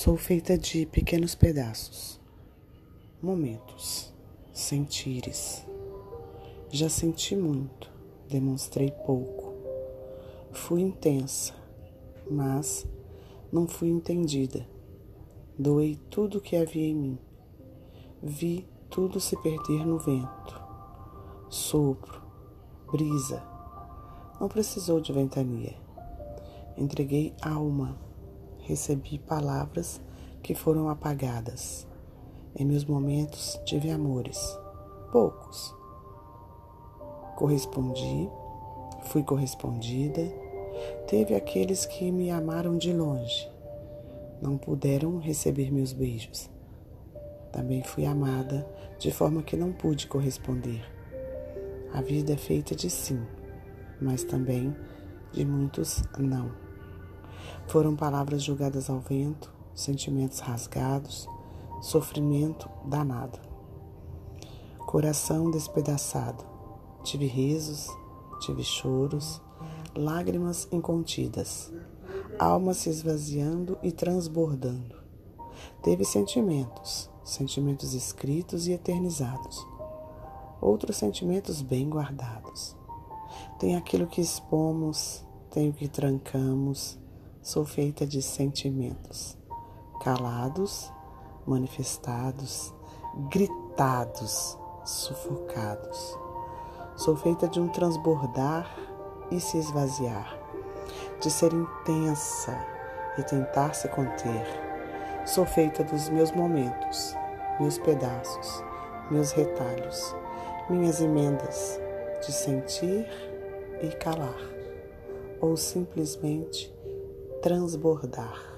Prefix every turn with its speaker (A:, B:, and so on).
A: Sou feita de pequenos pedaços, momentos, sentires. Já senti muito, demonstrei pouco. Fui intensa, mas não fui entendida. Doei tudo o que havia em mim. Vi tudo se perder no vento. Sopro, brisa. Não precisou de ventania. Entreguei alma recebi palavras que foram apagadas. Em meus momentos tive amores, poucos. Correspondi, fui correspondida. Teve aqueles que me amaram de longe, não puderam receber meus beijos. Também fui amada de forma que não pude corresponder. A vida é feita de sim, mas também de muitos não. Foram palavras jogadas ao vento, sentimentos rasgados, sofrimento danado. Coração despedaçado. Tive risos, tive choros, lágrimas incontidas, alma se esvaziando e transbordando. Teve sentimentos, sentimentos escritos e eternizados, outros sentimentos bem guardados. Tem aquilo que expomos, tem o que trancamos, Sou feita de sentimentos calados, manifestados, gritados, sufocados. Sou feita de um transbordar e se esvaziar, de ser intensa e tentar se conter. Sou feita dos meus momentos, meus pedaços, meus retalhos, minhas emendas de sentir e calar, ou simplesmente transbordar.